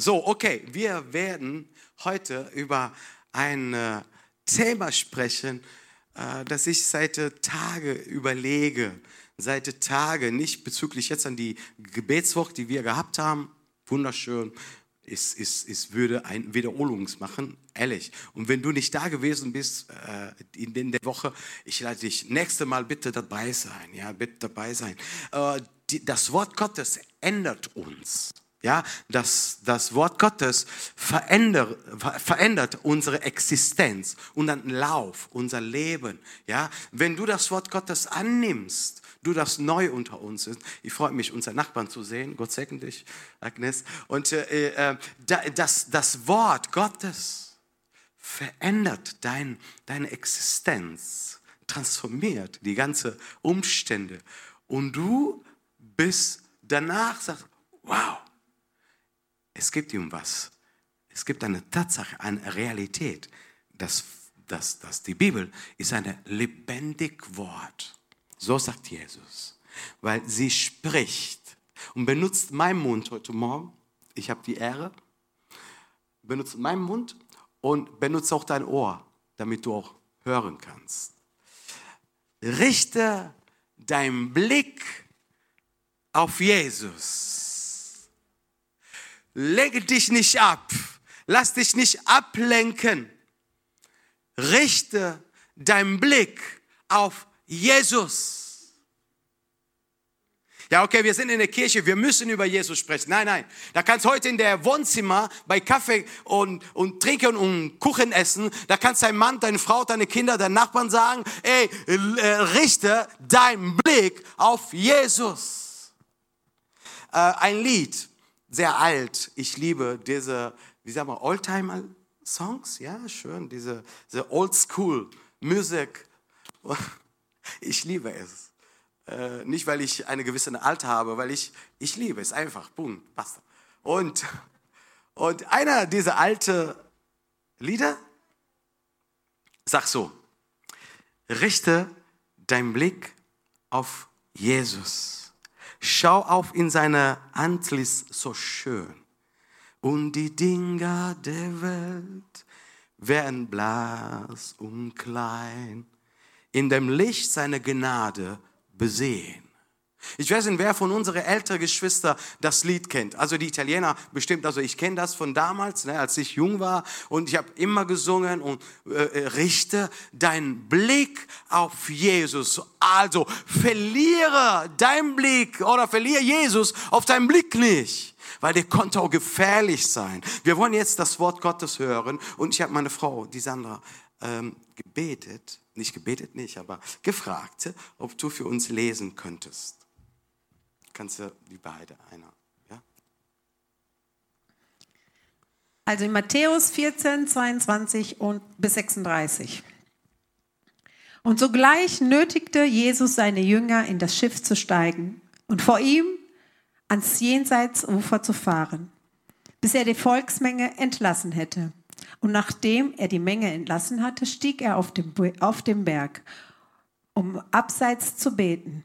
So, okay, wir werden heute über ein äh, Thema sprechen, äh, das ich seit Tage überlege. Seit Tage, nicht bezüglich jetzt an die Gebetswoche, die wir gehabt haben. Wunderschön. Es, es, es würde ein Wiederholungs machen, ehrlich. Und wenn du nicht da gewesen bist äh, in, in, der Woche, ich lade dich nächste Mal bitte dabei sein. Ja, bitte dabei sein. Äh, die, das Wort Gottes ändert uns. Ja, das, das Wort Gottes verändert, verändert unsere Existenz, unseren Lauf, unser Leben. Ja, wenn du das Wort Gottes annimmst, du das neu unter uns ist. Ich freue mich, unsere Nachbarn zu sehen. Gott segne dich, Agnes. Und äh, äh, das, das Wort Gottes verändert dein, deine Existenz, transformiert die ganzen Umstände. Und du bist danach, sagst, wow, es gibt ihm was. Es gibt eine Tatsache, eine Realität. Das, das, das, die Bibel ist ein lebendig Wort. So sagt Jesus. Weil sie spricht und benutzt meinen Mund heute Morgen. Ich habe die Ehre. Benutzt meinen Mund und benutzt auch dein Ohr, damit du auch hören kannst. Richte deinen Blick auf Jesus Lege dich nicht ab. Lass dich nicht ablenken. Richte deinen Blick auf Jesus. Ja, okay, wir sind in der Kirche, wir müssen über Jesus sprechen. Nein, nein. Da kannst du heute in der Wohnzimmer bei Kaffee und, und trinken und Kuchen essen. Da kannst dein Mann, deine Frau, deine Kinder, deine Nachbarn sagen, ey, äh, richte deinen Blick auf Jesus. Äh, ein Lied, sehr alt. Ich liebe diese, wie sagen wir, Oldtimer-Songs. Ja, schön, diese, diese Oldschool-Musik. Ich liebe es. Äh, nicht, weil ich eine gewisse Alter habe, weil ich, ich liebe es einfach. Boom, basta. Und, und einer dieser alten Lieder sagt so, richte deinen Blick auf Jesus Schau auf in seine Antlitz so schön. Und die Dinger der Welt werden blass und klein, in dem Licht seiner Gnade besehen. Ich weiß nicht, wer von unseren älteren Geschwistern das Lied kennt. Also die Italiener bestimmt, also ich kenne das von damals, ne, als ich jung war und ich habe immer gesungen und äh, äh, richte deinen Blick auf Jesus. Also verliere deinen Blick oder verliere Jesus auf deinen Blick nicht weil der konnte auch gefährlich sein. Wir wollen jetzt das Wort Gottes hören und ich habe meine Frau, die Sandra, ähm, gebetet, nicht gebetet nicht, aber gefragt, ob du für uns lesen könntest kannst du die beide einer. Ja? Also in Matthäus 14, 22 und bis 36. Und sogleich nötigte Jesus seine Jünger, in das Schiff zu steigen und vor ihm ans Jenseitsufer zu fahren, bis er die Volksmenge entlassen hätte. Und nachdem er die Menge entlassen hatte, stieg er auf den, auf den Berg, um abseits zu beten.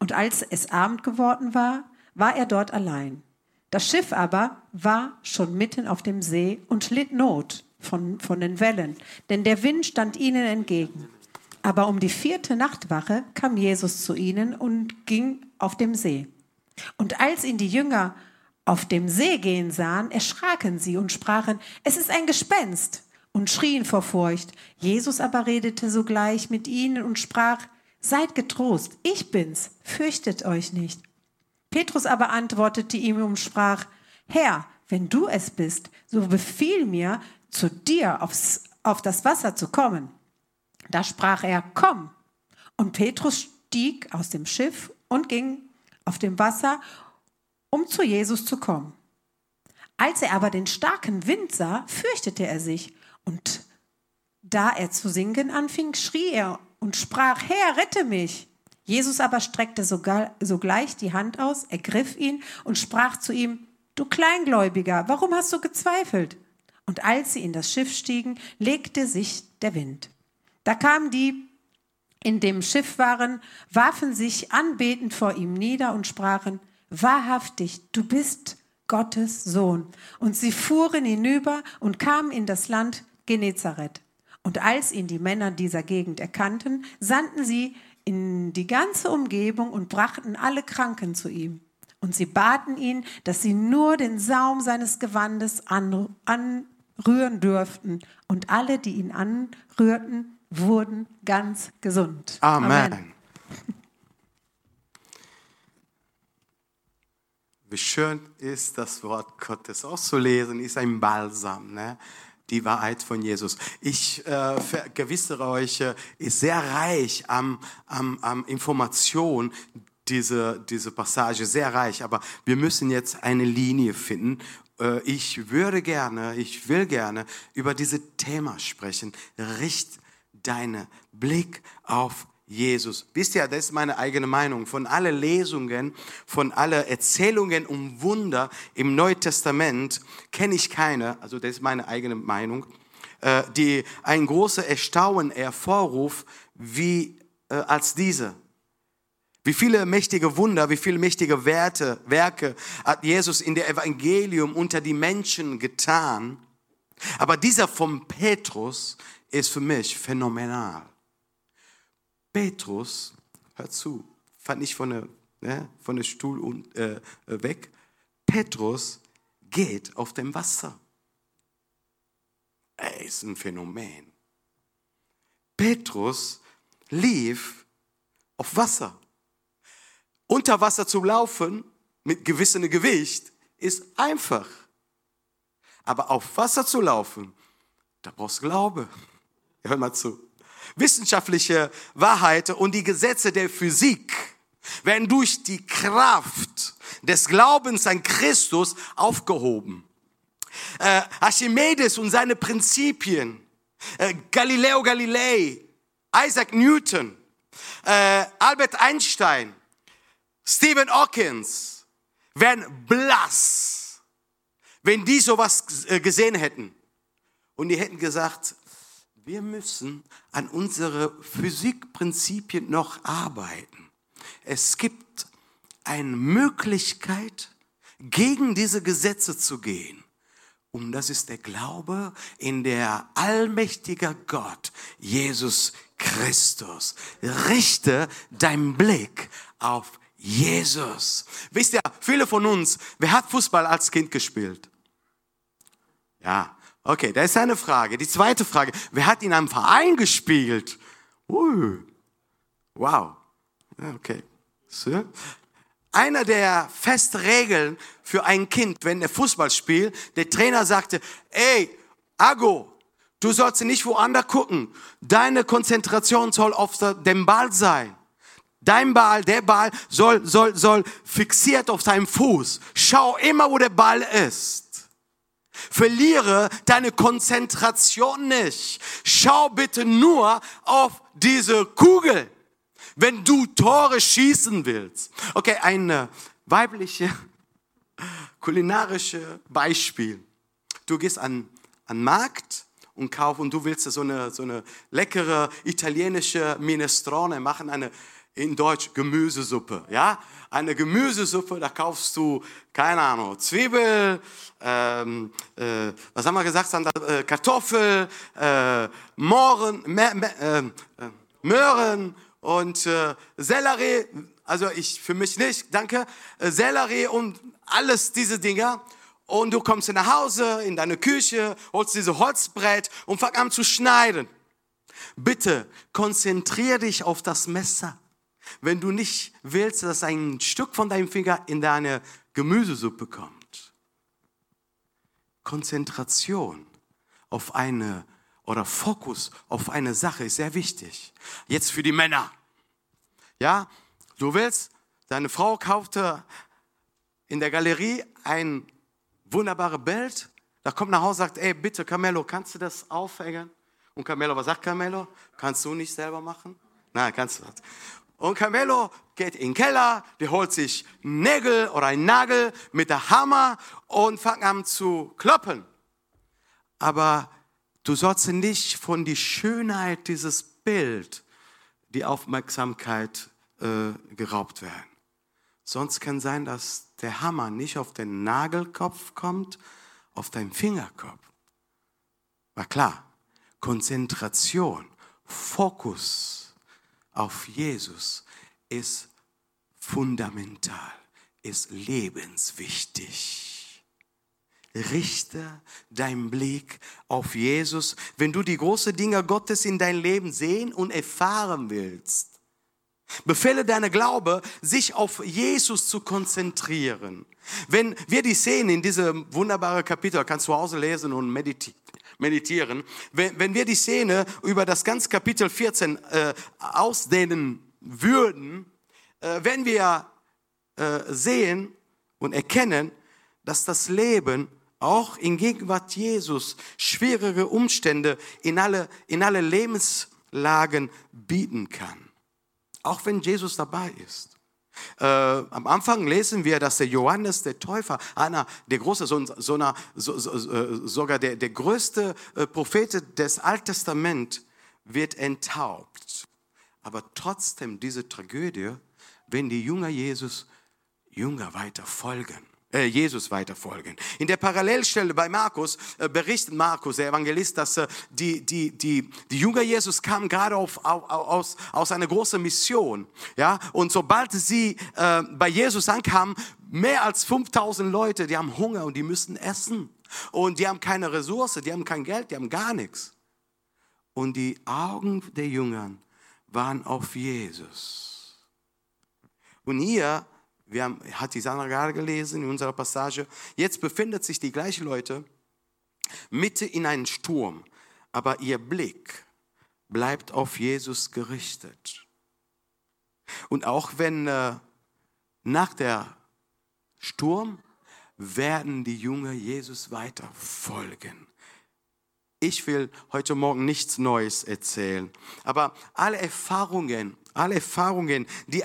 Und als es Abend geworden war, war er dort allein. Das Schiff aber war schon mitten auf dem See und litt Not von, von den Wellen, denn der Wind stand ihnen entgegen. Aber um die vierte Nachtwache kam Jesus zu ihnen und ging auf dem See. Und als ihn die Jünger auf dem See gehen sahen, erschraken sie und sprachen, es ist ein Gespenst, und schrien vor Furcht. Jesus aber redete sogleich mit ihnen und sprach, Seid getrost, ich bin's, fürchtet euch nicht. Petrus aber antwortete ihm und sprach, Herr, wenn du es bist, so befiehl mir, zu dir aufs, auf das Wasser zu kommen. Da sprach er, komm. Und Petrus stieg aus dem Schiff und ging auf dem Wasser, um zu Jesus zu kommen. Als er aber den starken Wind sah, fürchtete er sich, und da er zu singen anfing, schrie er und sprach, Herr, rette mich. Jesus aber streckte sogleich die Hand aus, ergriff ihn und sprach zu ihm, du Kleingläubiger, warum hast du gezweifelt? Und als sie in das Schiff stiegen, legte sich der Wind. Da kamen die, in dem Schiff waren, warfen sich anbetend vor ihm nieder und sprachen, wahrhaftig, du bist Gottes Sohn. Und sie fuhren hinüber und kamen in das Land Genezareth. Und als ihn die Männer dieser Gegend erkannten, sandten sie in die ganze Umgebung und brachten alle Kranken zu ihm. Und sie baten ihn, dass sie nur den Saum seines Gewandes anrühren dürften. Und alle, die ihn anrührten, wurden ganz gesund. Amen. Amen. Wie schön ist das Wort Gottes auszulesen, ist ein Balsam. Ne? Die Wahrheit von Jesus. Ich äh, vergewissere euch, äh, ist sehr reich am, am, am Information, diese, diese Passage, sehr reich. Aber wir müssen jetzt eine Linie finden. Äh, ich würde gerne, ich will gerne über dieses Thema sprechen. Richt deinen Blick auf Jesus. Wisst ihr, das ist meine eigene Meinung. Von alle Lesungen, von alle Erzählungen um Wunder im Neuen Testament kenne ich keine, also das ist meine eigene Meinung, äh, die ein großes Erstaunen hervorruft, wie äh, als diese. Wie viele mächtige Wunder, wie viele mächtige Werte, Werke hat Jesus in der Evangelium unter die Menschen getan. Aber dieser von Petrus ist für mich phänomenal. Petrus, hör zu, fand ich von der, ne, von der Stuhl und, äh, weg. Petrus geht auf dem Wasser. Er ist ein Phänomen. Petrus lief auf Wasser. Unter Wasser zu laufen mit gewissem Gewicht ist einfach. Aber auf Wasser zu laufen, da brauchst du Glaube. Hör mal zu wissenschaftliche Wahrheit und die Gesetze der Physik werden durch die Kraft des Glaubens an Christus aufgehoben. Äh, Archimedes und seine Prinzipien, äh, Galileo Galilei, Isaac Newton, äh, Albert Einstein, Stephen Hawkins wären blass, wenn die sowas äh, gesehen hätten. Und die hätten gesagt, wir müssen an unsere Physikprinzipien noch arbeiten. Es gibt eine Möglichkeit, gegen diese Gesetze zu gehen. Und das ist der Glaube in der allmächtige Gott, Jesus Christus. Richte deinen Blick auf Jesus. Wisst ihr, viele von uns, wer hat Fußball als Kind gespielt? Ja, Okay, da ist eine Frage. Die zweite Frage, wer hat in einem Verein gespielt? Uh, wow. Okay. So. Einer der festen Regeln für ein Kind, wenn er Fußball spielt, der Trainer sagte, ey, Ago, du sollst nicht woanders gucken. Deine Konzentration soll auf dem Ball sein. Dein Ball, der Ball soll, soll, soll fixiert auf deinem Fuß. Schau immer, wo der Ball ist. Verliere deine Konzentration nicht. Schau bitte nur auf diese Kugel, wenn du Tore schießen willst. Okay, ein äh, weibliche kulinarische Beispiel. Du gehst an an Markt und kauf und du willst so eine so eine leckere italienische Minestrone machen, eine in Deutsch Gemüsesuppe, ja? Eine Gemüsesuppe, da kaufst du, keine Ahnung, Zwiebel, ähm, äh, was haben wir gesagt, äh, Kartoffel, äh, Mohren, ähm, äh, Möhren und äh, Sellerie, also ich für mich nicht, danke, äh, Sellerie und alles diese Dinger. Und du kommst nach Hause, in deine Küche, holst diese Holzbrett und fang an zu schneiden. Bitte konzentriere dich auf das Messer wenn du nicht willst, dass ein Stück von deinem Finger in deine Gemüsesuppe kommt. Konzentration auf eine oder Fokus auf eine Sache ist sehr wichtig. Jetzt für die Männer. Ja, du willst, deine Frau kaufte in der Galerie ein wunderbares Bild. Da kommt nach Hause sagt, ey, bitte, Camelo, kannst du das aufhängen? Und Camelo, was sagt Camelo? Kannst du nicht selber machen? Nein, kannst du. Und Camelo geht in den Keller, der holt sich Nägel oder einen Nagel mit der Hammer und fängt an zu kloppen. Aber du sollst nicht von der Schönheit dieses Bild die Aufmerksamkeit äh, geraubt werden. Sonst kann sein, dass der Hammer nicht auf den Nagelkopf kommt, auf deinen Fingerkopf. War klar. Konzentration, Fokus auf Jesus ist fundamental, ist lebenswichtig. Richte deinen Blick auf Jesus, wenn du die großen Dinge Gottes in dein Leben sehen und erfahren willst. Befehle deine Glaube, sich auf Jesus zu konzentrieren. Wenn wir die sehen in diesem wunderbaren Kapitel, kannst du zu Hause lesen und meditieren, wenn, wenn wir die Szene über das ganze Kapitel 14 äh, ausdehnen würden, äh, werden wir äh, sehen und erkennen, dass das Leben auch in Gegenwart Jesus schwierige Umstände in alle, in alle Lebenslagen bieten kann. Auch wenn Jesus dabei ist. Äh, am Anfang lesen wir, dass der Johannes der Täufer, einer der große, so, so, einer, so, äh, sogar der, der größte äh, Prophet des Alten Testaments, wird enttaubt. Aber trotzdem diese Tragödie, wenn die Jünger Jesus Jünger weiter folgen äh, Jesus weiterfolgen. In der Parallelstelle bei Markus äh, berichtet Markus, der Evangelist, dass äh, die, die, die, die Jünger Jesus kamen gerade auf, auf, aus, aus einer großen Mission. Ja? Und sobald sie äh, bei Jesus ankamen, mehr als 5000 Leute, die haben Hunger und die müssen essen. Und die haben keine Ressource, die haben kein Geld, die haben gar nichts. Und die Augen der Jüngern waren auf Jesus. Und hier wir haben, hat die Sandra gerade gelesen in unserer Passage. Jetzt befindet sich die gleichen Leute Mitte in einem Sturm, aber ihr Blick bleibt auf Jesus gerichtet. Und auch wenn äh, nach der Sturm werden die Jünger Jesus weiter folgen. Ich will heute Morgen nichts Neues erzählen, aber alle Erfahrungen alle Erfahrungen, die,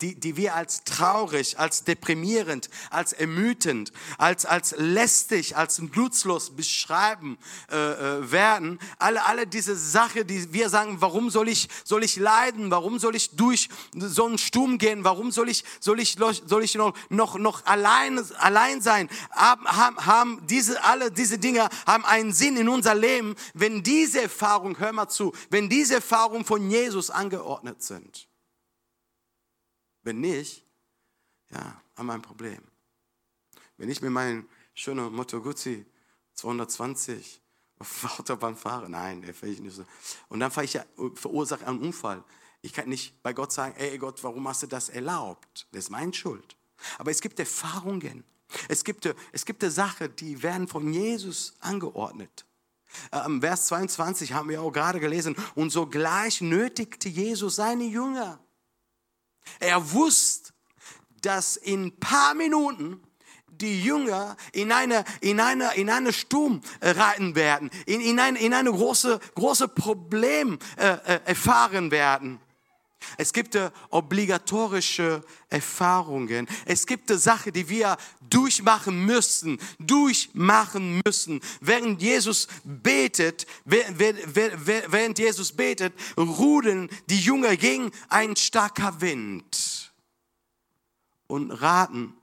die, die wir als traurig, als deprimierend, als ermüdend, als, als lästig, als blutslos beschreiben äh, äh, werden, alle, alle diese Sachen, die wir sagen, warum soll ich, soll ich leiden, warum soll ich durch so einen Sturm gehen, warum soll ich, soll ich, soll ich noch, noch, noch allein, allein sein, haben, haben diese, alle diese Dinge haben einen Sinn in unser Leben, wenn diese Erfahrung, hör mal zu, wenn diese Erfahrung von Jesus angeordnet sind. Wenn nicht, ja, haben wir ein Problem. Wenn ich mit meinem schönen Moto Guzzi 220 auf der Autobahn fahre, nein, der fahre ich nicht so. Und dann fahre ich ja, verursache einen Unfall. Ich kann nicht bei Gott sagen, ey Gott, warum hast du das erlaubt? Das ist meine Schuld. Aber es gibt Erfahrungen. Es gibt, es gibt Sachen, die werden von Jesus angeordnet. Im Vers 22 haben wir auch gerade gelesen, und sogleich nötigte Jesus seine Jünger. Er wusste, dass in ein paar Minuten die Jünger in eine, in eine, in eine Sturm reiten werden, in, in, ein, in eine große, große Problem äh, äh erfahren werden. Es gibt äh, obligatorische Erfahrungen. Es gibt äh, Sachen, die wir durchmachen müssen, durchmachen müssen. Während Jesus betet, während Jesus betet, rudeln die Jünger gegen ein starker Wind und raten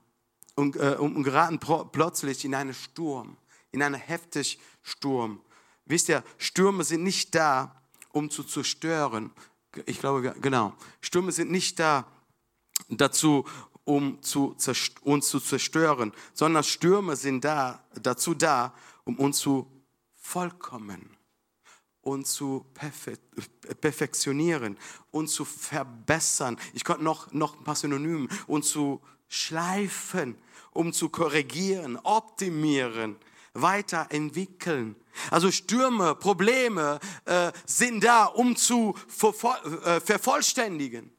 und, äh, und geraten plötzlich in einen Sturm, in einen heftigen Sturm. Wisst ihr, Stürme sind nicht da, um zu zerstören, ich glaube, genau. Stürme sind nicht da dazu, um zu, uns zu zerstören, sondern Stürme sind da, dazu da, um uns zu vollkommen und zu perfektionieren und zu verbessern. Ich konnte noch, noch ein paar Synonyme und zu schleifen, um zu korrigieren, optimieren, weiterentwickeln. Also Stürme, Probleme äh, sind da, um zu äh, vervollständigen.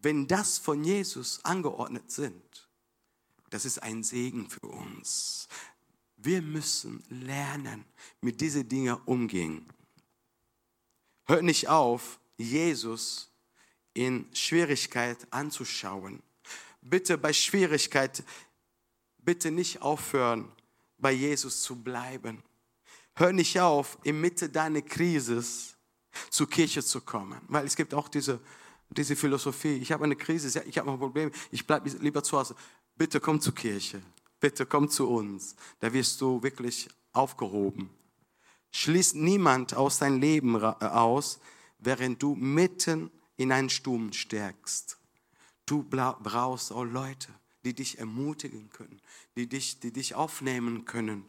Wenn das von Jesus angeordnet sind, das ist ein Segen für uns. Wir müssen lernen, mit diesen Dingen umgehen. Hört nicht auf, Jesus in Schwierigkeit anzuschauen. Bitte bei Schwierigkeit, bitte nicht aufhören, bei Jesus zu bleiben. Hör nicht auf, in Mitte deiner Krise zur Kirche zu kommen, weil es gibt auch diese Diese Philosophie, ich habe eine Krise, ich habe ein Problem, ich bleibe lieber zu Hause. Bitte komm zur Kirche, bitte komm zu uns, da wirst du wirklich aufgehoben. Schließt niemand aus deinem Leben aus, während du mitten in einen Sturm stärkst. Du brauchst auch Leute, die dich ermutigen können, die dich, die dich aufnehmen können.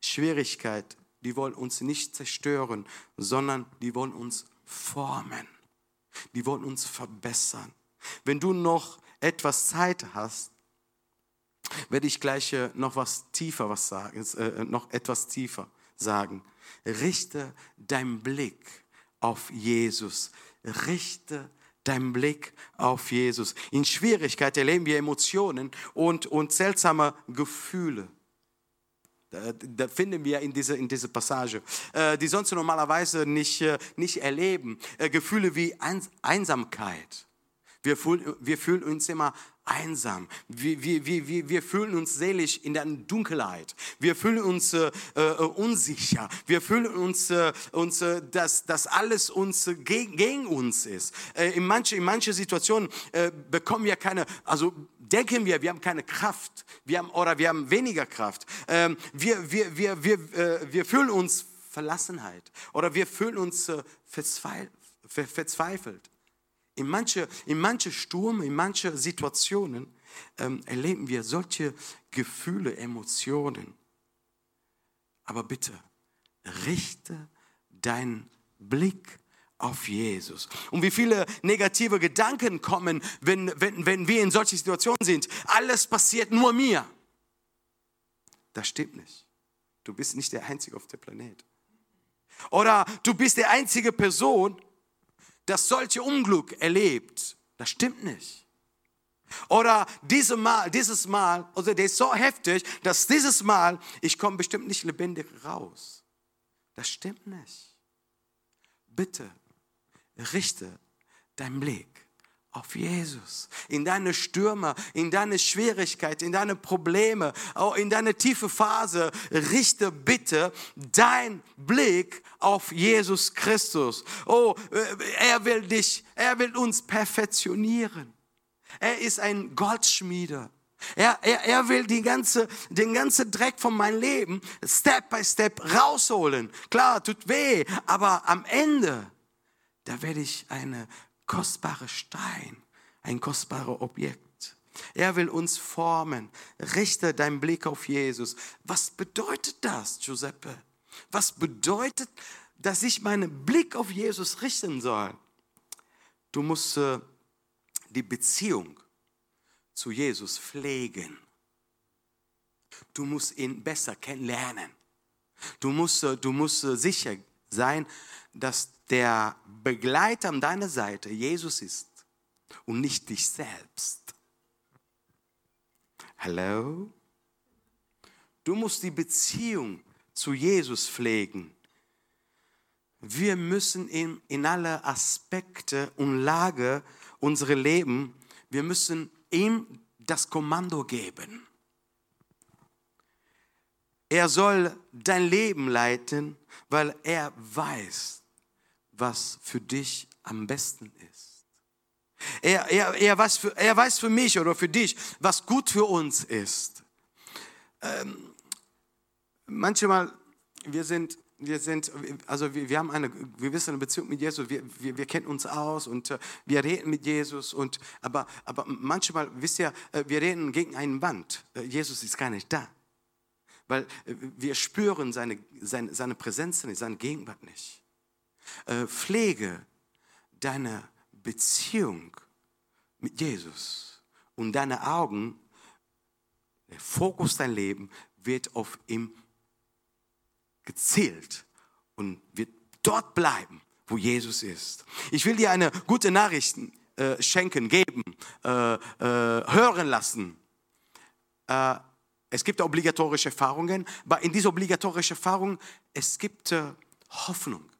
Schwierigkeit, die wollen uns nicht zerstören, sondern die wollen uns formen. Die wollen uns verbessern. Wenn du noch etwas Zeit hast, werde ich gleich äh, noch was tiefer was sagen, äh, noch etwas tiefer sagen. Richte deinen Blick auf Jesus. Richte deinen Blick auf Jesus. In Schwierigkeit erleben wir Emotionen und, und seltsame Gefühle. Da, finden wir in dieser in diese Passage, äh, die sonst normalerweise nicht, äh, nicht erleben. Äh, Gefühle wie Einsamkeit. Wir fühlen, wir fühlen uns immer einsam. Wir, wir, wir, wir fühlen uns seelisch in der Dunkelheit. Wir fühlen uns äh, äh, unsicher. Wir fühlen uns, äh, uns äh, dass, dass alles uns gegen, gegen uns ist. Äh, in manchen in manche Situationen äh, bekommen wir keine, also denken wir, wir haben keine Kraft. Wir haben, oder wir haben weniger Kraft. Ähm, wir, wir, wir, wir, äh, wir fühlen uns Verlassenheit. Oder wir fühlen uns äh, verzweifelt. In manche, in manche Sturm, in manche Situationen ähm, erleben wir solche Gefühle, Emotionen. Aber bitte, richte deinen Blick auf Jesus. Und wie viele negative Gedanken kommen, wenn, wenn, wenn wir in solchen Situationen sind. Alles passiert nur mir. Das stimmt nicht. Du bist nicht der Einzige auf dem Planet. Oder du bist die einzige Person, das solche Unglück erlebt. Das stimmt nicht. Oder diese Mal, dieses Mal, also der ist so heftig, dass dieses Mal, ich komme bestimmt nicht lebendig raus. Das stimmt nicht. Bitte richte deinen Blick auf Jesus, in deine Stürme, in deine Schwierigkeiten, in deine Probleme, auch in deine tiefe Phase, richte bitte dein Blick auf Jesus Christus. Oh, äh, er will dich, er will uns perfektionieren. Er ist ein Goldschmieder. Er, er, er will die ganze, den ganzen Dreck von meinem Leben Step by Step rausholen. Klar, tut weh, aber am Ende, da werde ich eine kostbarer Stein, ein kostbares Objekt. Er will uns formen. Richte deinen Blick auf Jesus. Was bedeutet das, Giuseppe? Was bedeutet, dass ich meinen Blick auf Jesus richten soll? Du musst äh, die Beziehung zu Jesus pflegen. Du musst ihn besser kennenlernen. Du musst, äh, du musst äh, sicher sein, dass der Begleiter an deiner Seite Jesus ist und nicht dich selbst. Hallo? Du musst die Beziehung zu Jesus pflegen. Wir müssen ihm in alle Aspekte und Lage unseres Lebens, wir müssen ihm das Kommando geben. Er soll dein Leben leiten, weil er weiß, was für dich am besten ist. Er, er, er, weiß für, er weiß für mich oder für dich, was gut für uns ist. Ähm, manchmal, wir sind, wir sind, also wir, wir haben eine gewisse Beziehung mit Jesus, wir, wir, wir kennen uns aus und äh, wir reden mit Jesus, und, aber, aber manchmal, wisst ihr, äh, wir reden gegen einen Wand. Äh, Jesus ist gar nicht da. Weil wir spüren seine, seine, seine Präsenz nicht, seine Gegenwart nicht. Äh, pflege deine Beziehung mit Jesus und deine Augen, der Fokus dein Leben wird auf ihm gezielt und wird dort bleiben, wo Jesus ist. Ich will dir eine gute Nachricht äh, schenken, geben, äh, äh, hören lassen. Äh, es gibt obligatorische Erfahrungen, aber in dieser obligatorischen Erfahrung, es gibt äh, Hoffnung.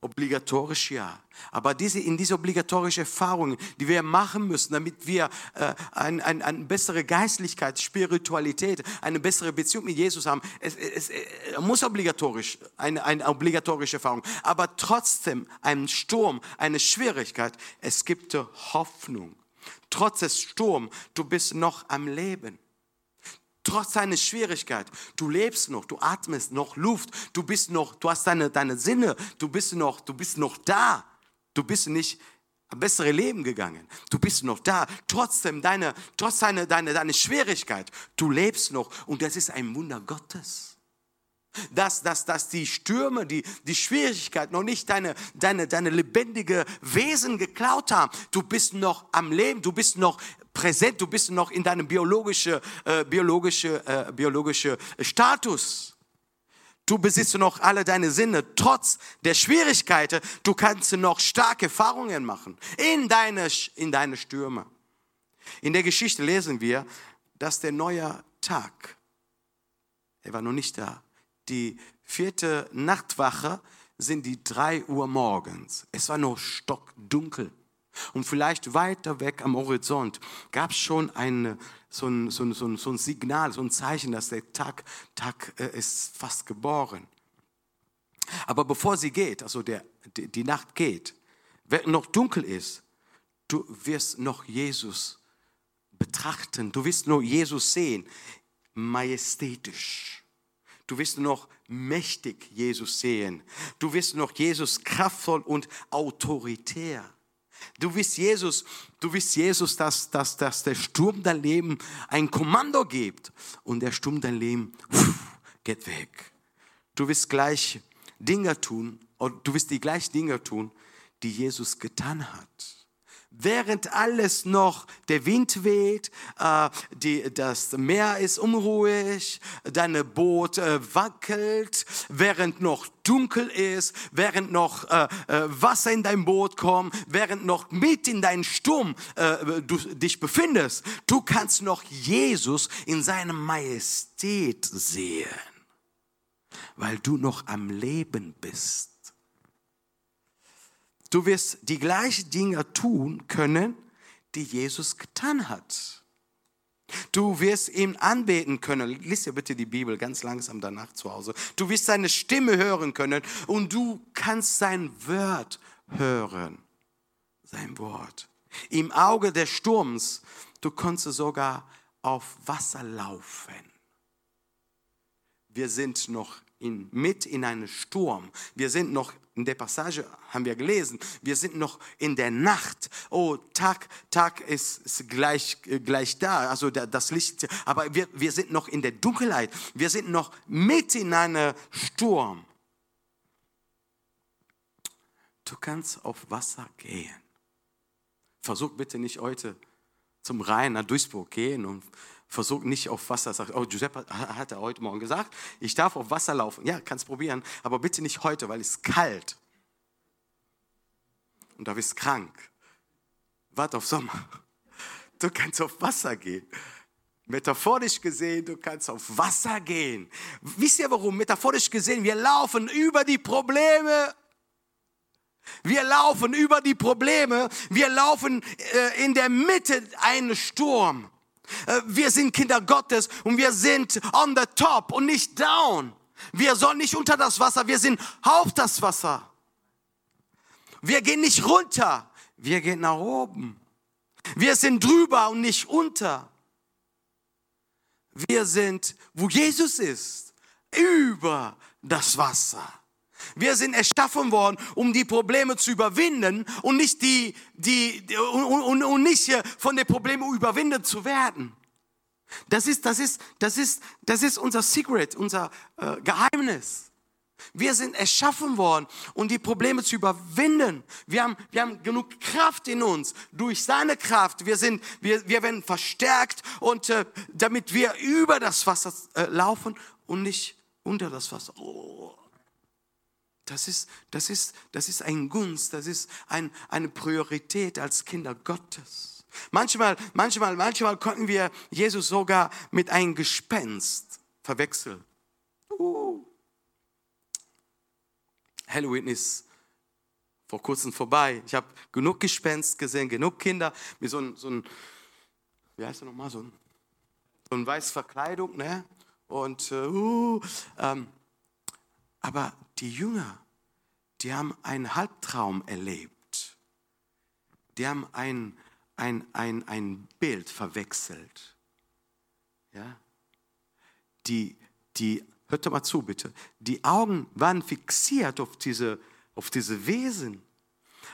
Obligatorisch ja. Aber diese, in diese obligatorische Erfahrungen, die wir machen müssen, damit wir äh, ein, ein, eine bessere Geistlichkeit, Spiritualität, eine bessere Beziehung mit Jesus haben, es, es, es muss obligatorisch, eine, eine obligatorische Erfahrung. Aber trotzdem ein Sturm, eine Schwierigkeit, es gibt Hoffnung. Trotz des Sturms, du bist noch am Leben trotz deiner Schwierigkeit, du lebst noch, du atmest noch Luft, du bist noch, du hast deine, deine Sinne, du bist noch, du bist noch da. Du bist nicht ein besseres Leben gegangen. Du bist noch da. Trotzdem deine, trotz deiner, deine, deine Schwierigkeit, du lebst noch und das ist ein Wunder Gottes. Dass, dass, dass die Stürme, die, die Schwierigkeit noch nicht deine, deine, deine lebendige Wesen geklaut haben. Du bist noch am Leben, du bist noch präsent, du bist noch in deinem biologischen äh, biologische, äh, biologische Status. Du besitzt noch alle deine Sinne, trotz der Schwierigkeiten. Du kannst noch starke Erfahrungen machen in deine, in deine Stürme. In der Geschichte lesen wir, dass der neue Tag, er war noch nicht da, die vierte Nachtwache sind die drei Uhr morgens. Es war noch stockdunkel. Und vielleicht weiter weg am Horizont gab es schon eine, so, ein, so, ein, so, ein, so ein Signal, so ein Zeichen, dass der Tag, Tag äh, ist fast geboren. Aber bevor sie geht, also der, die, die Nacht geht, wenn noch dunkel ist, du wirst noch Jesus betrachten, du wirst noch Jesus sehen, majestätisch. Du wirst noch mächtig Jesus sehen. Du wirst noch Jesus kraftvoll und autoritär. Du wirst Jesus, du wirst Jesus, dass, dass, dass der Sturm dein Leben ein Kommando gibt und der Sturm dein Leben geht weg. Du wirst gleich Dinge tun, du wirst die gleichen Dinge tun, die Jesus getan hat während alles noch der Wind weht, äh, die, das Meer ist unruhig, deine Boot äh, wackelt, während noch dunkel ist, während noch äh, Wasser in dein Boot kommt, während noch mit in deinen Sturm du dich befindest, du kannst noch Jesus in seiner Majestät sehen, weil du noch am Leben bist. Du wirst die gleichen Dinge tun können, die Jesus getan hat. Du wirst ihn anbeten können. Lies dir bitte die Bibel ganz langsam danach zu Hause. Du wirst seine Stimme hören können und du kannst sein Wort hören. Sein Wort. Im Auge des Sturms, du konntest sogar auf Wasser laufen. Wir sind noch in, mit in einem Sturm. Wir sind noch in der Passage haben wir gelesen, wir sind noch in der Nacht. Oh, Tag, Tag ist, ist gleich, gleich da, also das Licht, aber wir, wir sind noch in der Dunkelheit. Wir sind noch mit in einem Sturm. Du kannst auf Wasser gehen. Versuch bitte nicht heute zum Rhein nach Duisburg gehen und versuch nicht auf Wasser. Sag, oh, Giuseppe hat er heute Morgen gesagt, ich darf auf Wasser laufen. Ja, kannst probieren, aber bitte nicht heute, weil es ist kalt. Und da bist krank. Warte auf Sommer. Du kannst auf Wasser gehen. Metaphorisch gesehen, du kannst auf Wasser gehen. Wisst ihr warum? Metaphorisch gesehen, wir laufen über die Probleme wir laufen über die Probleme. Wir laufen äh, in der Mitte eines Sturm. Äh, wir sind Kinder Gottes und wir sind on the top und nicht down. Wir sollen nicht unter das Wasser, wir sind auf das Wasser. Wir gehen nicht runter, wir gehen nach oben. Wir sind drüber und nicht unter. Wir sind, wo Jesus ist, über das Wasser. Wir sind erschaffen worden, um die Probleme zu überwinden und nicht die, die, und, und, und nicht von den Problemen überwinden zu werden. Das ist, das ist, das ist, das ist unser Secret, unser äh, Geheimnis. Wir sind erschaffen worden, um die Probleme zu überwinden. Wir haben, wir haben genug Kraft in uns. Durch seine Kraft. Wir sind, wir, wir werden verstärkt und äh, damit wir über das Wasser äh, laufen und nicht unter das Wasser. Oh. Das ist, das ist, das ist ein Gunst, das ist ein, eine Priorität als Kinder Gottes. Manchmal, manchmal, manchmal konnten wir Jesus sogar mit einem Gespenst verwechseln. Uh. Halloween ist vor kurzem vorbei. Ich habe genug Gespenst gesehen, genug Kinder mit so einem, so ein, wie heißt er nochmal, so ein, so ein weiß Verkleidung, ne? Und, äh, uh, ähm, aber die Jünger, die haben einen Halbtraum erlebt. Die haben ein, ein, ein, ein Bild verwechselt. Ja? Die, die, hört doch mal zu, bitte. Die Augen waren fixiert auf diese, auf diese Wesen,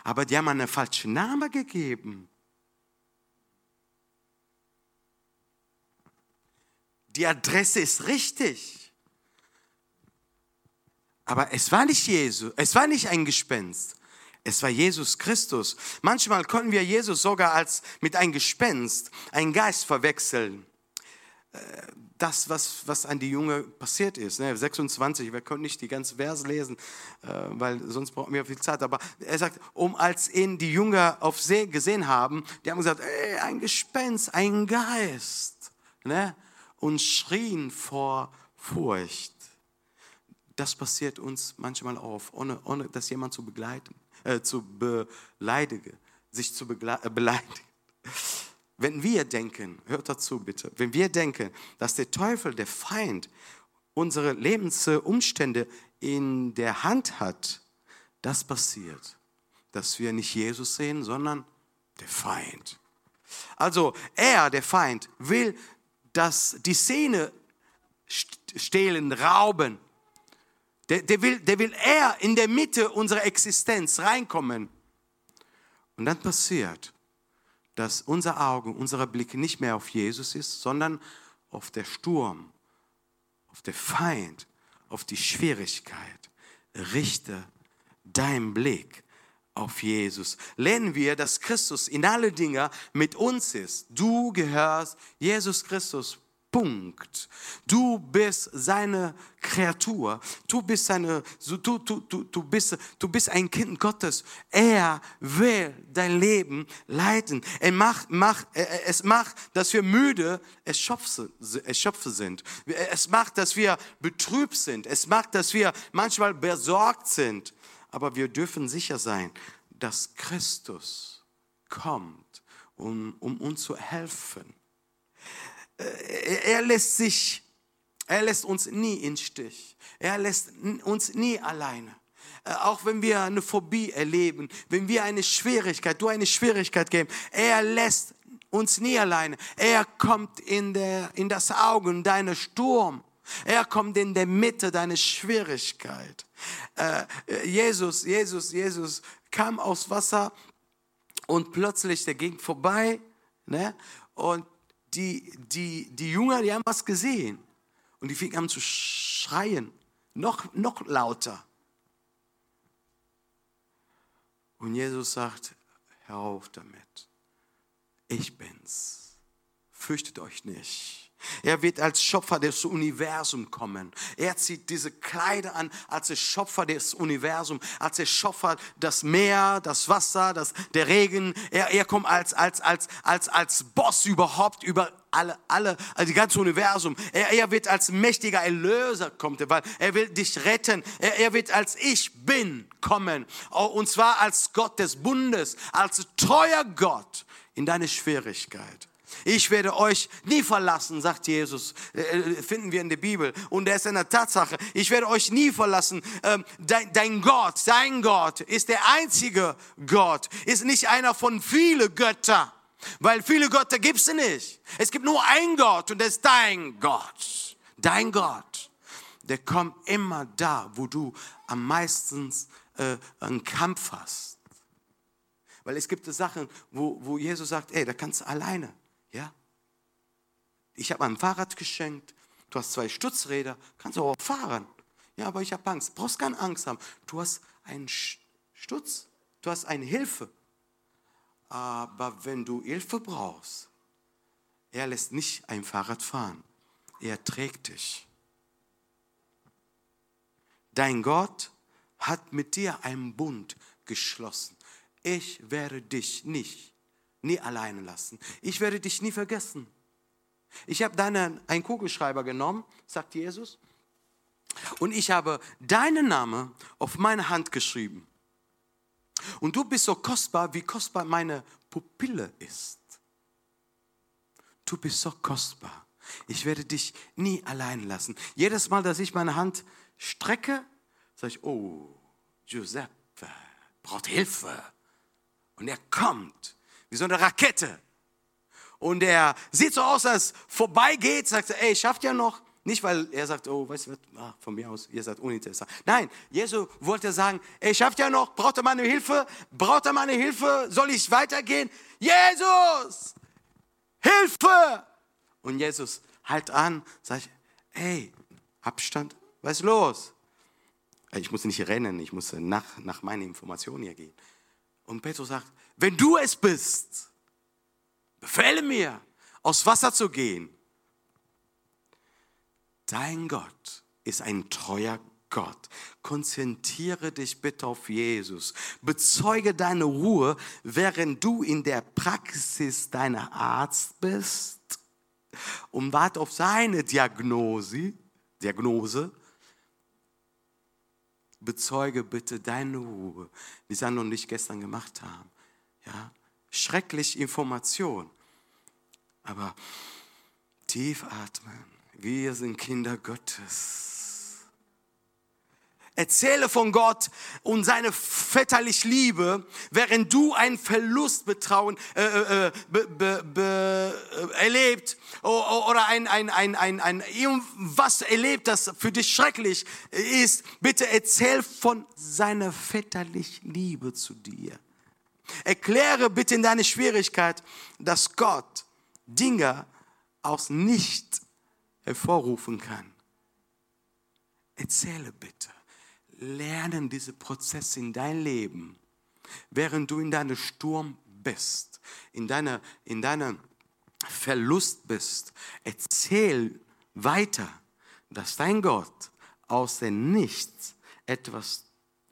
aber die haben einen falschen Namen gegeben. Die Adresse ist richtig. Aber es war nicht Jesus, es war nicht ein Gespenst. Es war Jesus Christus. Manchmal können wir Jesus sogar als mit einem Gespenst, einen Geist verwechseln. Äh, das, was, was an die Junge passiert ist. 26, ne, wir können nicht die ganze Vers lesen, äh, weil sonst brauchen wir viel Zeit. Aber er sagt, um als ihn die Jünger auf See gesehen haben, die haben gesagt, ey, ein Gespenst, ein Geist. Ne? Und schrien vor Furcht. Das passiert uns manchmal auf, ohne, ohne dass jemand zu begleiten, äh, zu beleidigen, sich zu äh, beleidigen. Wenn wir denken, hört dazu bitte, wenn wir denken, dass der Teufel, der Feind, unsere Lebensumstände in der Hand hat, das passiert, dass wir nicht Jesus sehen, sondern der Feind. Also er, der Feind, will, dass die Szene stehlen, rauben. Der, der, will, der will er in der Mitte unserer Existenz reinkommen. Und dann passiert, dass unser Auge, unser Blick nicht mehr auf Jesus ist, sondern auf der Sturm, auf der Feind, auf die Schwierigkeit. Richte dein Blick auf Jesus. Lernen wir, dass Christus in alle Dinge mit uns ist. Du gehörst Jesus Christus Punkt. Du bist seine Kreatur. Du bist, seine, du, du, du, du, bist, du bist ein Kind Gottes. Er will dein Leben leiten. Er macht, macht, es macht, dass wir müde, erschöpfe sind. Es macht, dass wir betrübt sind. Es macht, dass wir manchmal besorgt sind. Aber wir dürfen sicher sein, dass Christus kommt, um, um uns zu helfen er lässt sich, er lässt uns nie in Stich. Er lässt uns nie alleine. Äh, auch wenn wir eine Phobie erleben, wenn wir eine Schwierigkeit, du eine Schwierigkeit geben, er lässt uns nie alleine. Er kommt in, der, in das Auge deiner Sturm. Er kommt in der Mitte deiner Schwierigkeit. Äh, Jesus, Jesus, Jesus kam aus Wasser und plötzlich, der ging vorbei ne? und die, die, die Jünger, die haben was gesehen. Und die fingen an zu schreien, noch, noch lauter. Und Jesus sagt, hör auf damit. Ich bin's. Fürchtet euch nicht. Er wird als Schöpfer des Universums kommen. Er zieht diese Kleider an als der Schöpfer des Universums, als der Schöpfer das Meer, das Wasser, das, der Regen. Er, er kommt als, als, als, als, als Boss überhaupt über alle, alle, also die ganze Universum. Er, er wird als mächtiger Erlöser kommen, weil er will dich retten. Er, er wird als Ich Bin kommen. Und zwar als Gott des Bundes, als treuer Gott in deine Schwierigkeit. Ich werde euch nie verlassen, sagt Jesus, äh, äh, finden wir in der Bibel. Und er ist eine Tatsache. Ich werde euch nie verlassen. Ähm, dein, dein Gott, dein Gott ist der einzige Gott, ist nicht einer von vielen Göttern. Weil viele Götter gibt es nicht. Es gibt nur einen Gott und das ist dein Gott. Dein Gott. Der kommt immer da, wo du am meisten äh, einen Kampf hast. Weil es gibt Sachen, wo, wo Jesus sagt, ey, da kannst du alleine. Ja? Ich habe ein Fahrrad geschenkt. Du hast zwei Stützräder. Kannst du auch fahren. Ja, aber ich habe Angst. Brauchst keine Angst haben. Du hast einen Stutz. Du hast eine Hilfe. Aber wenn du Hilfe brauchst, er lässt nicht ein Fahrrad fahren. Er trägt dich. Dein Gott hat mit dir einen Bund geschlossen. Ich werde dich nicht nie alleine lassen. Ich werde dich nie vergessen. Ich habe dann einen Kugelschreiber genommen, sagt Jesus, und ich habe deinen Namen auf meine Hand geschrieben. Und du bist so kostbar, wie kostbar meine Pupille ist. Du bist so kostbar. Ich werde dich nie allein lassen. Jedes Mal, dass ich meine Hand strecke, sage ich, oh, Giuseppe braucht Hilfe. Und er kommt wie so eine Rakete. Und er sieht so aus, als vorbeigeht, sagt er, ey, schafft ja noch. Nicht, weil er sagt, oh, weißt du was, ah, von mir aus, ihr seid uninteressant. Nein, Jesus wollte sagen, ey, schafft ja noch, braucht er meine Hilfe? Braucht er meine Hilfe? Soll ich weitergehen? Jesus, Hilfe! Und Jesus halt an, sagt, ey, Abstand, was ist los? Ich muss nicht rennen, ich muss nach, nach meinen Informationen hier gehen. Und Petrus sagt, wenn du es bist, befehle mir, aus Wasser zu gehen. Dein Gott ist ein treuer Gott. Konzentriere dich bitte auf Jesus. Bezeuge deine Ruhe, während du in der Praxis deiner Arzt bist und warte auf seine Diagnose. Diagnose. Bezeuge bitte deine Ruhe, wie Sandro und ich gestern gemacht haben. Ja, schrecklich Information. Aber tief atmen. Wir sind Kinder Gottes. Erzähle von Gott und seine väterliche Liebe, während du einen Verlust betrauen, äh, äh, be, be, be, erlebt oder ein, ein, ein, ein, ein, irgendwas erlebt, das für dich schrecklich ist. Bitte erzähl von seiner väterlichen Liebe zu dir. Erkläre bitte in deine Schwierigkeit, dass Gott Dinge aus nicht hervorrufen kann. Erzähle bitte. Lernen diese Prozesse in dein Leben, während du in deinem Sturm bist, in deiner, in deiner Verlust bist. Erzähl weiter, dass dein Gott aus dem Nichts etwas,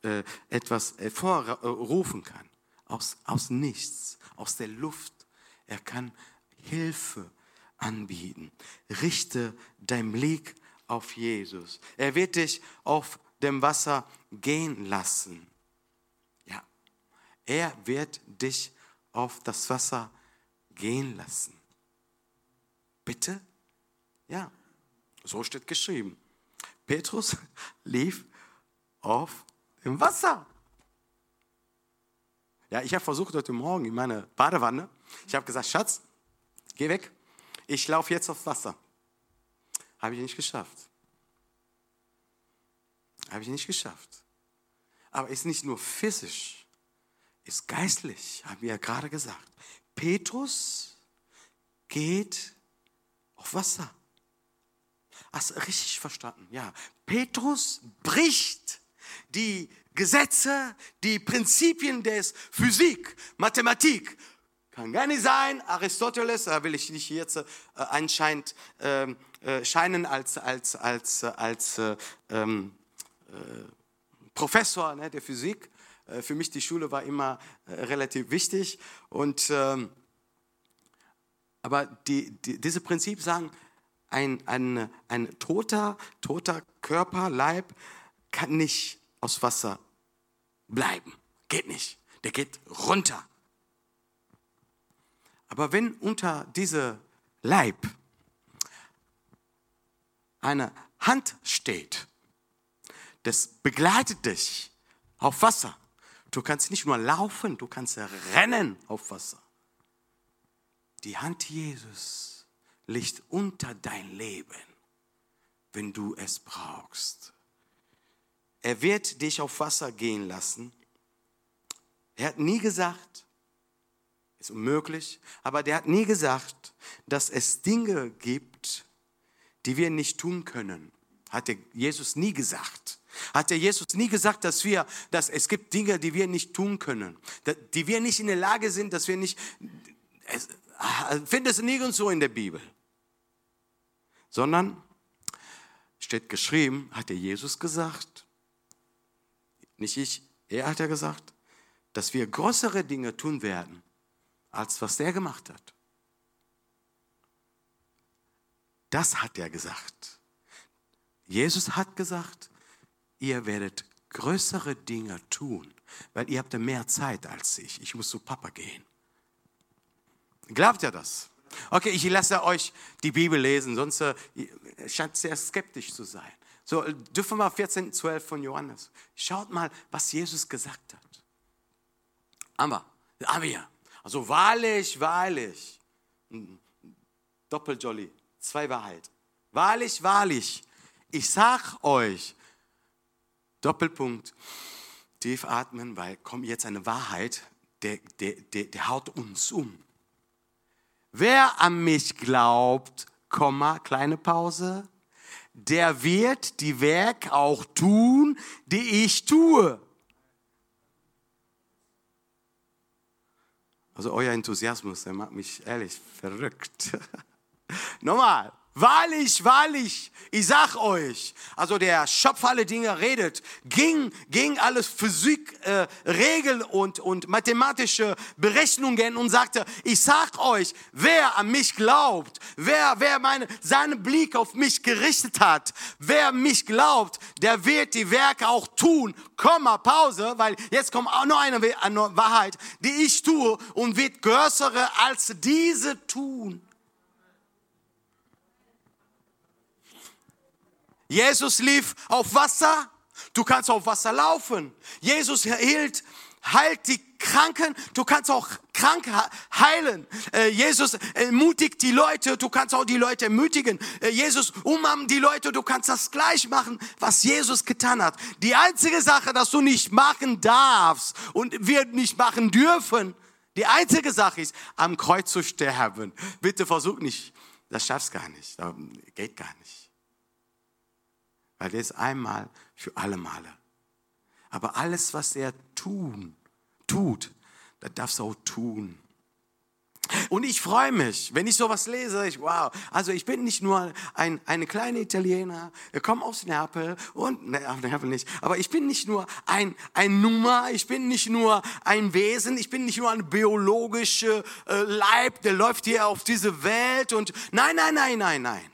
äh, etwas hervorrufen kann. Aus, aus nichts, aus der Luft. Er kann Hilfe anbieten. Richte dein Blick auf Jesus. Er wird dich auf dem Wasser gehen lassen. Ja, er wird dich auf das Wasser gehen lassen. Bitte? Ja, so steht geschrieben. Petrus lief auf dem Wasser. Ja, ich habe versucht heute Morgen in meine Badewanne, ich habe gesagt, Schatz, geh weg, ich laufe jetzt aufs Wasser. Habe ich nicht geschafft. Habe ich nicht geschafft. Aber ist nicht nur physisch, ist geistlich, haben wir ja gerade gesagt. Petrus geht auf Wasser. Hast du richtig verstanden? Ja. Petrus bricht die Gesetze, die Prinzipien des Physik, Mathematik. Kann gar nicht sein. Aristoteles, da will ich nicht jetzt äh, anscheinend ähm, äh, scheinen als, als, als, als äh, ähm, äh, Professor ne, der Physik. Äh, für mich die Schule war immer äh, relativ wichtig. Und, ähm, aber die, die, diese Prinzip sagen, ein, ein, ein toter, toter Körper, Leib kann nicht aus Wasser bleiben. Geht nicht. Der geht runter. Aber wenn unter diese Leib eine Hand steht, das begleitet dich auf Wasser. Du kannst nicht nur laufen, du kannst rennen auf Wasser. Die Hand Jesus liegt unter dein Leben, wenn du es brauchst. Er wird dich auf Wasser gehen lassen. Er hat nie gesagt, ist unmöglich, aber der hat nie gesagt, dass es Dinge gibt, die wir nicht tun können. Hat Jesus nie gesagt. Hat der Jesus nie gesagt, dass wir, dass es gibt Dinge, die wir nicht tun können, die wir nicht in der Lage sind, dass wir nicht, es, ah, findest du nirgends so in der Bibel. Sondern steht geschrieben, hat der Jesus gesagt, nicht ich, er hat ja gesagt, dass wir größere Dinge tun werden, als was der gemacht hat. Das hat er gesagt. Jesus hat gesagt, ihr werdet größere Dinge tun, weil ihr habt ja mehr Zeit als ich. Ich muss zu Papa gehen. Glaubt ihr das? Okay, ich lasse euch die Bibel lesen, sonst äh, scheint sehr skeptisch zu sein. So, dürfen wir 14, 12 von Johannes. Schaut mal, was Jesus gesagt hat. Aber, aber ja, also wahrlich, wahrlich, Doppeljolly, zwei Wahrheit. Wahrlich, wahrlich, ich sag euch, Doppelpunkt, tief atmen, weil kommt jetzt eine Wahrheit, der, der, der, der haut uns um. Wer an mich glaubt, Komma, kleine Pause, der wird die Werke auch tun, die ich tue. Also euer Enthusiasmus, der macht mich ehrlich verrückt. Nochmal. Wahrlich, wahrlich, ich sag euch, also der Schöpfer alle Dinge redet, ging, ging alles Physik, äh, Regeln und, und mathematische Berechnungen und sagte, ich sag euch, wer an mich glaubt, wer, wer meine, seinen Blick auf mich gerichtet hat, wer mich glaubt, der wird die Werke auch tun. Komma, Pause, weil jetzt kommt auch noch eine, eine Wahrheit, die ich tue und wird größere als diese tun. Jesus lief auf Wasser, du kannst auf Wasser laufen. Jesus hielt, heilt die Kranken, du kannst auch Kranke heilen. Äh, Jesus ermutigt die Leute, du kannst auch die Leute ermutigen. Äh, Jesus umarmt die Leute, du kannst das gleich machen, was Jesus getan hat. Die einzige Sache, dass du nicht machen darfst und wir nicht machen dürfen, die einzige Sache ist, am Kreuz zu sterben. Bitte versuch nicht, das schaffst gar nicht, das geht gar nicht weil er ist einmal für alle Male. Aber alles, was er tun, tut, das darfst du auch tun. Und ich freue mich, wenn ich sowas lese. Ich, wow, also ich bin nicht nur ein eine kleine Italiener, komme aus Neapel und ne, Neapel nicht, aber ich bin nicht nur ein ein Nummer, ich bin nicht nur ein Wesen, ich bin nicht nur ein biologischer äh, Leib, der läuft hier auf diese Welt und nein, nein, nein, nein, nein.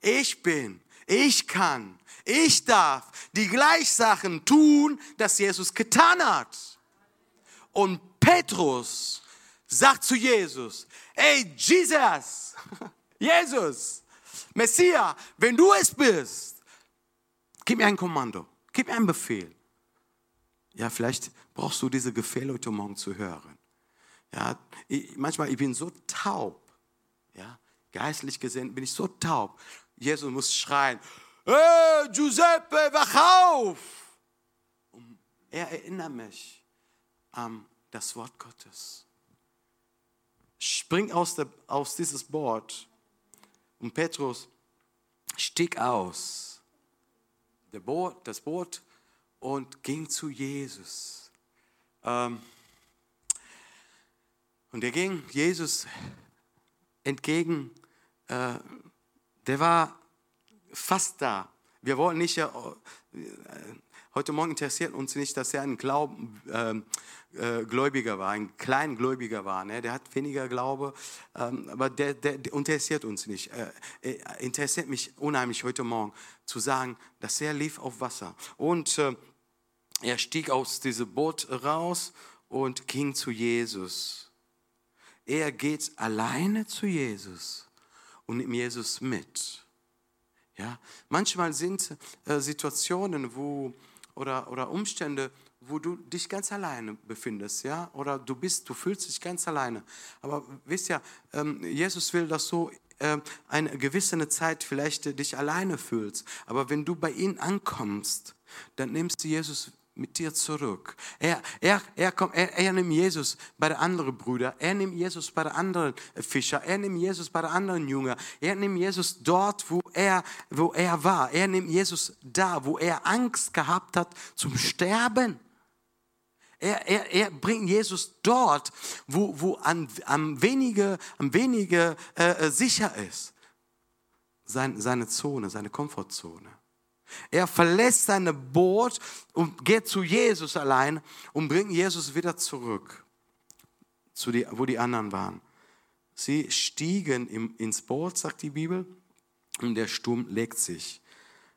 Ich bin, ich kann ich darf die Gleichsachen tun, das Jesus getan hat. Und Petrus sagt zu Jesus, hey Jesus, Jesus, Messias, wenn du es bist, gib mir ein Kommando, gib mir einen Befehl. Ja, vielleicht brauchst du diese Befehle heute Morgen zu hören. Ja, ich, manchmal ich bin so taub. Ja, geistlich gesehen bin ich so taub. Jesus muss schreien, hey, Giuseppe, wach auf! Und er erinnert mich an das Wort Gottes. Spring aus, der, aus dieses Boot und Petrus stieg aus, der Boot, das Boot und ging zu Jesus. Ähm, und er ging Jesus entgegen. Äh, der war fast da. Wir wollen nicht, äh, heute Morgen interessiert uns nicht, dass er ein Glauben, ähm, äh, Gläubiger war, ein Kleingläubiger war. Ne? Der hat weniger Glaube, ähm, aber der, der, der, interessiert uns nicht. Äh, interessiert mich unheimlich heute Morgen zu sagen, dass er lief auf Wasser. Und äh, er stieg aus diesem Boot raus und ging zu Jesus. Er geht alleine zu Jesus und nimmt Jesus mit. Ja, manchmal sind äh, Situationen, wo oder, oder Umstände, wo du dich ganz alleine befindest, ja, oder du bist, du fühlst dich ganz alleine. Aber wisst ja, ähm, Jesus will, dass du äh, eine gewisse Zeit vielleicht dich alleine fühlst. Aber wenn du bei ihm ankommst, dann nimmst du Jesus mit dir zurück. Er, er, er, kommt, er, er nimmt Jesus bei den anderen Brüdern, er nimmt Jesus bei den anderen Fischer, er nimmt Jesus bei den anderen Jüngern, er nimmt Jesus dort, wo er, wo er war, er nimmt Jesus da, wo er Angst gehabt hat zum Sterben. Er, er, er bringt Jesus dort, wo, wo am, am wenige, am wenige äh, sicher ist. Sein, seine Zone, seine Komfortzone. Er verlässt seine Boot und geht zu Jesus allein und bringt Jesus wieder zurück, zu die, wo die anderen waren. Sie stiegen im, ins Boot, sagt die Bibel, und der Sturm legt sich.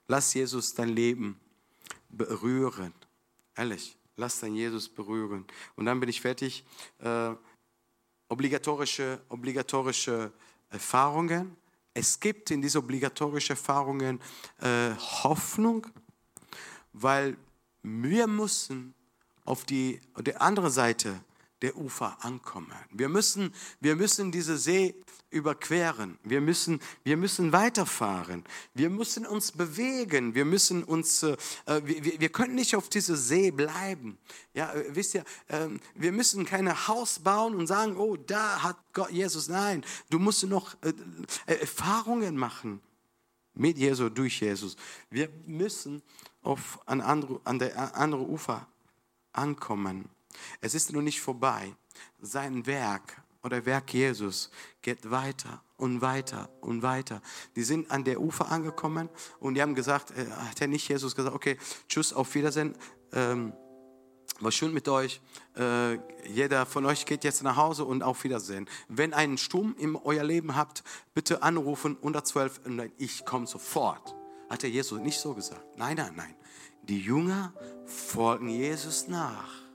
Lass Jesus dein Leben berühren. Ehrlich, lass dein Jesus berühren. Und dann bin ich fertig. Äh, obligatorische, obligatorische Erfahrungen. Es gibt in diese obligatorischen Erfahrungen äh, Hoffnung, weil wir müssen auf die, die andere Seite der Ufer ankommen. Wir müssen, wir müssen diese See überqueren. Wir müssen, wir müssen weiterfahren. Wir müssen uns bewegen. Wir müssen uns, äh, wir, wir können nicht auf diese See bleiben. Ja, äh, wisst ihr, äh, wir müssen kein Haus bauen und sagen, oh, da hat Gott Jesus. Nein, du musst noch äh, äh Erfahrungen machen mit Jesus, durch Jesus. Wir müssen auf ein andere, an der andere Ufer ankommen. Es ist noch nicht vorbei. Sein Werk oder Werk Jesus geht weiter und weiter und weiter. Die sind an der Ufer angekommen und die haben gesagt, äh, hat er nicht Jesus gesagt, okay, tschüss, auf Wiedersehen. Ähm, war schön mit euch. Äh, jeder von euch geht jetzt nach Hause und auf Wiedersehen. Wenn einen Sturm in euer Leben habt, bitte anrufen 112 und ich komme sofort. Hat der Jesus nicht so gesagt. Nein, nein, nein. Die Jünger folgen Jesus nach.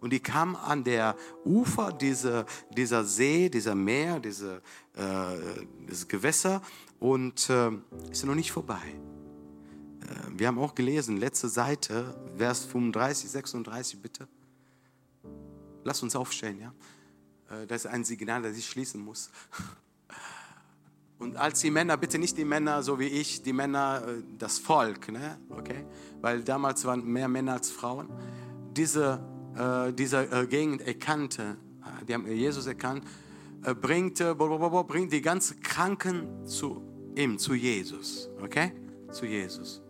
Und die kamen an der Ufer dieser, dieser See, dieser Meer, diese, äh, dieses Gewässer und äh, ist noch nicht vorbei. Äh, wir haben auch gelesen, letzte Seite, Vers 35, 36, bitte. Lass uns aufstellen, ja. Äh, das ist ein Signal, das ich schließen muss. Und als die Männer, bitte nicht die Männer so wie ich, die Männer, äh, das Volk, ne? okay? Weil damals waren mehr Männer als Frauen. Diese äh, dieser äh, Gegend erkannte, äh, die haben Jesus erkannt, äh, bringt, äh, bringt die ganzen Kranken zu ihm, zu Jesus. Okay? Zu Jesus.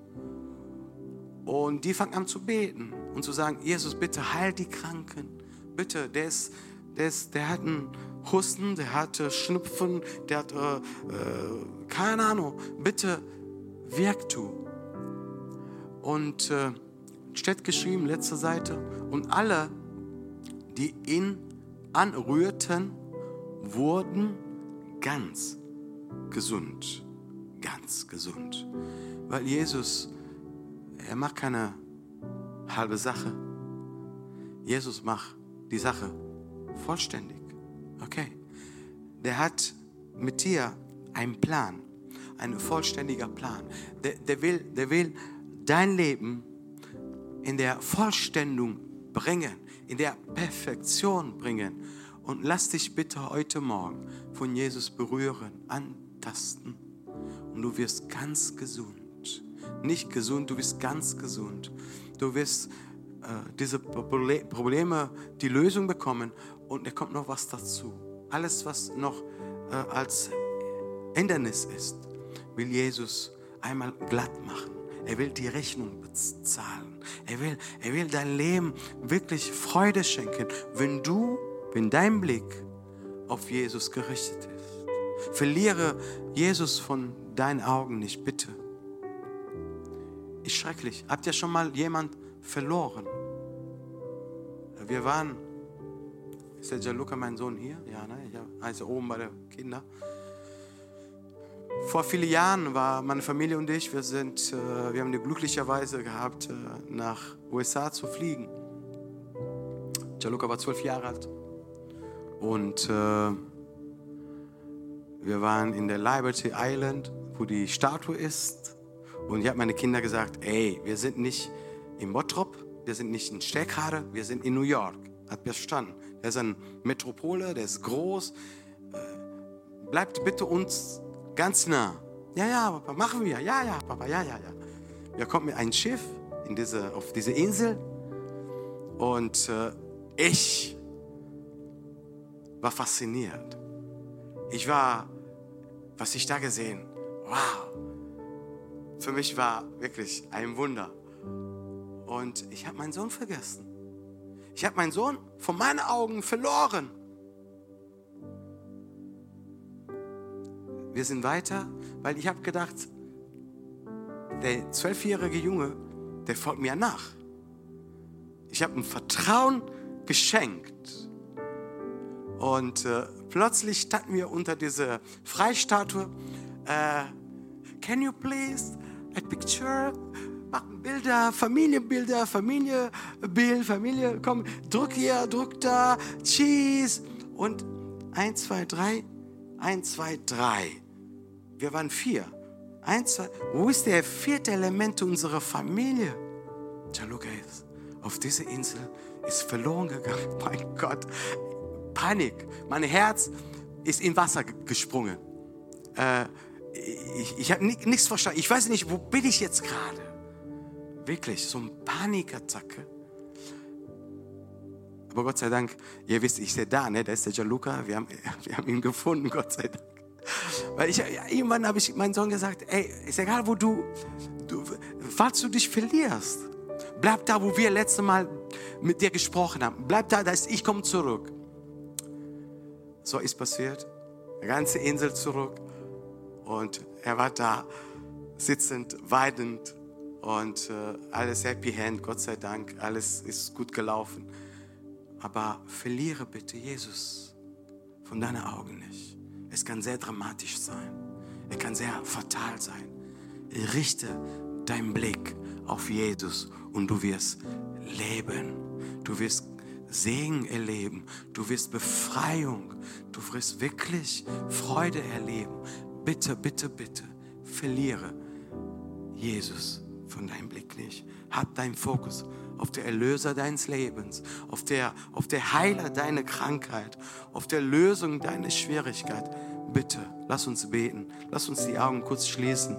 Und die fangen an zu beten und zu sagen, Jesus, bitte heil die Kranken. Bitte, der, ist, der, ist, der hat einen Husten, der hat Schnupfen, der hat, äh, äh, keine Ahnung, bitte wirk du. Und äh, steht geschrieben, letzte Seite, und alle, die ihn anrührten, wurden ganz gesund. Ganz gesund. Weil Jesus, er macht keine halbe Sache. Jesus macht die Sache vollständig. Okay. Der hat mit dir einen Plan, einen vollständiger Plan. Der, der, will, der will dein Leben in der Vollständigung bringen, in der Perfektion bringen. Und lass dich bitte heute Morgen von Jesus berühren, antasten. Und du wirst ganz gesund. Nicht gesund, du wirst ganz gesund. Du wirst äh, diese Probleme die Lösung bekommen. Und da kommt noch was dazu. Alles, was noch äh, als Hindernis ist, will Jesus einmal glatt machen. Er will die Rechnung bezahlen. Er will, er will dein Leben wirklich Freude schenken, wenn du, wenn dein Blick auf Jesus gerichtet ist. Verliere Jesus von deinen Augen nicht, bitte. Ist schrecklich. Habt ihr schon mal jemand verloren? Wir waren, ist der Gianluca mein Sohn hier? Ja, ne? Ich heiße oben bei den Kindern. Vor vielen Jahren war meine Familie und ich, wir, sind, äh, wir haben die glücklicherweise gehabt, äh, nach USA zu fliegen. Gianluca war zwölf Jahre alt. Und äh, wir waren in der Liberty Island, wo die Statue ist. Und ich habe meine Kinder gesagt, ey, wir sind nicht in Bottrop, wir sind nicht in Steckhade, wir sind in New York. Hat verstanden. Der ist eine Metropole, der ist groß. Bleibt bitte uns Ganz nah. Ja, ja, Papa, machen wir. Ja, ja, Papa, ja, ja, ja. Wir kommen mit einem Schiff in diese, auf diese Insel und äh, ich war fasziniert. Ich war, was ich da gesehen, wow. Für mich war wirklich ein Wunder. Und ich habe meinen Sohn vergessen. Ich habe meinen Sohn von meinen Augen verloren. Wir sind weiter, weil ich habe gedacht, der zwölfjährige Junge, der folgt mir nach. Ich habe ihm Vertrauen geschenkt. Und äh, plötzlich standen wir unter dieser Freistatue. Äh, Can you please a picture mach Bilder, Familienbilder, Familienbild, Familie, komm, drück hier, drück da, Cheese. Und eins, zwei, drei, eins, zwei, drei. Wir waren vier. Eins, zwei. Wo ist der vierte Element unserer Familie? Gianluca ist auf diese Insel, ist verloren gegangen. Mein Gott, Panik. Mein Herz ist in Wasser gesprungen. Äh, ich ich habe nichts verstanden. Ich weiß nicht, wo bin ich jetzt gerade? Wirklich, so eine Panikattacke. Aber Gott sei Dank, ihr wisst, ich sehe da, ne? da ist der Gianluca, wir haben, wir haben ihn gefunden, Gott sei Dank. Weil ich, irgendwann habe ich meinem Sohn gesagt, ey, ist egal, wo du, du, falls du dich verlierst, bleib da, wo wir letzte Mal mit dir gesprochen haben. Bleib da, da ist, ich komme zurück. So ist passiert. Die ganze Insel zurück. Und er war da, sitzend, weidend und äh, alles happy hand, Gott sei Dank, alles ist gut gelaufen. Aber verliere bitte Jesus von deinen Augen nicht. Es kann sehr dramatisch sein. Es kann sehr fatal sein. Richte deinen Blick auf Jesus und du wirst leben. Du wirst Segen erleben. Du wirst Befreiung. Du wirst wirklich Freude erleben bitte, bitte, bitte, verliere Jesus von deinem Blick nicht. Hab deinen Fokus auf der Erlöser deines Lebens, auf der, auf der Heiler deiner Krankheit, auf der Lösung deiner Schwierigkeit. Bitte, lass uns beten. Lass uns die Augen kurz schließen.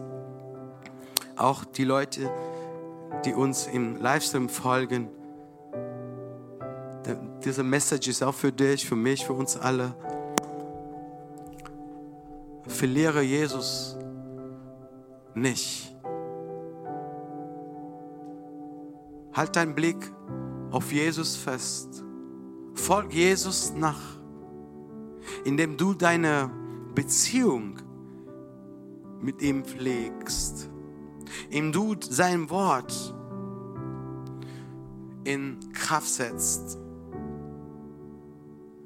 Auch die Leute, die uns im Livestream folgen, diese Message ist auch für dich, für mich, für uns alle. Verliere Jesus nicht. Halt deinen Blick auf Jesus fest. Folg Jesus nach, indem du deine Beziehung mit ihm pflegst, indem du sein Wort in Kraft setzt.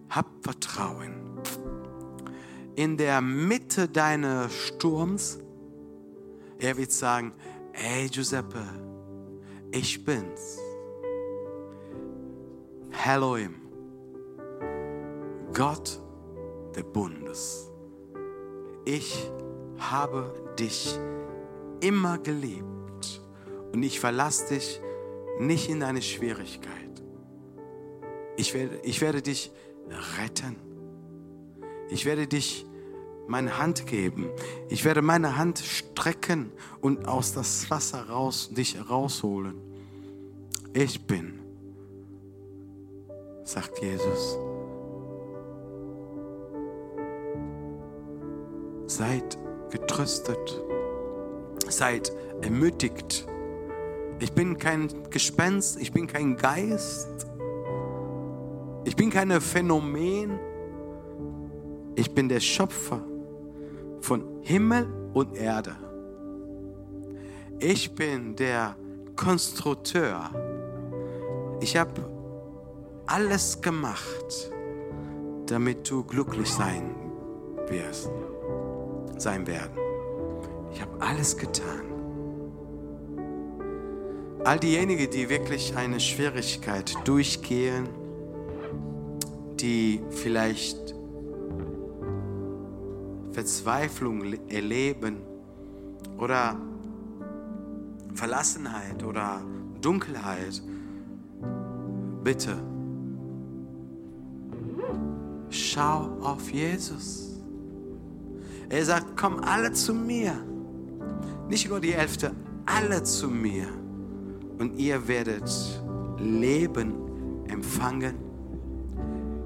Hab Vertrauen in der Mitte deines Sturms, er wird sagen, hey Giuseppe, ich bin's. Elohim, Gott der Bundes. Ich habe dich immer geliebt und ich verlasse dich nicht in deine Schwierigkeit. Ich werde, ich werde dich retten. Ich werde dich meine Hand geben. Ich werde meine Hand strecken und aus das Wasser raus, dich rausholen. Ich bin, sagt Jesus. Seid getröstet, seid ermutigt. Ich bin kein Gespenst, ich bin kein Geist, ich bin kein Phänomen. Ich bin der Schöpfer von Himmel und Erde. Ich bin der Konstrukteur. Ich habe alles gemacht, damit du glücklich sein wirst, sein werden. Ich habe alles getan. All diejenigen, die wirklich eine Schwierigkeit durchgehen, die vielleicht Verzweiflung erleben oder Verlassenheit oder Dunkelheit, bitte schau auf Jesus. Er sagt, komm alle zu mir. Nicht nur die Elfte, alle zu mir. Und ihr werdet Leben empfangen.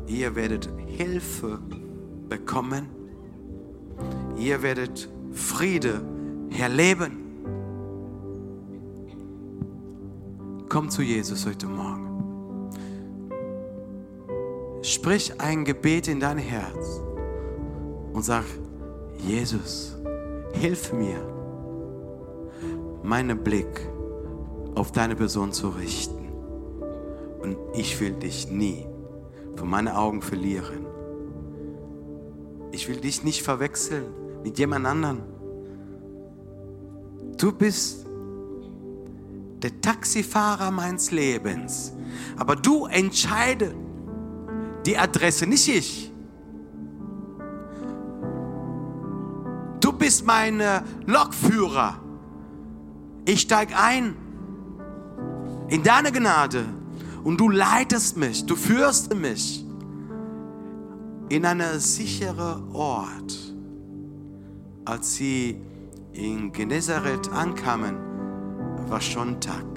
Ihr werdet Hilfe bekommen ihr werdet Friede erleben. Komm zu Jesus heute Morgen. Sprich ein Gebet in dein Herz und sag, Jesus, hilf mir, meinen Blick auf deine Person zu richten. Und ich will dich nie von meinen Augen verlieren. Ich will dich nicht verwechseln mit jemand anderen. Du bist der Taxifahrer meines Lebens. Aber du entscheide die Adresse, nicht ich. Du bist mein äh, Lokführer. Ich steige ein in deine Gnade und du leitest mich, du führst mich in einen sicheren Ort. Als sie in Genezareth ankamen, war schon Tag,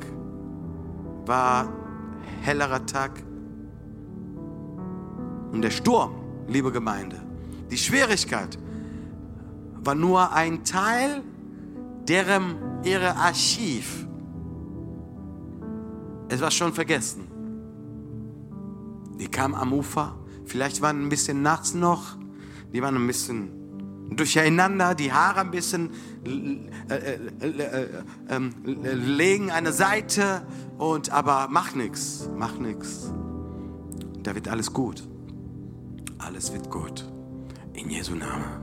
war hellerer Tag. Und der Sturm, liebe Gemeinde, die Schwierigkeit war nur ein Teil deren ihre Archiv. Es war schon vergessen. Die kamen am Ufer, vielleicht waren ein bisschen nachts noch, die waren ein bisschen durcheinander, die Haare ein bisschen äh, äh, äh, ähm, legen eine Seite und aber mach nichts, mach nichts. Da wird alles gut. Alles wird gut. In Jesu Namen.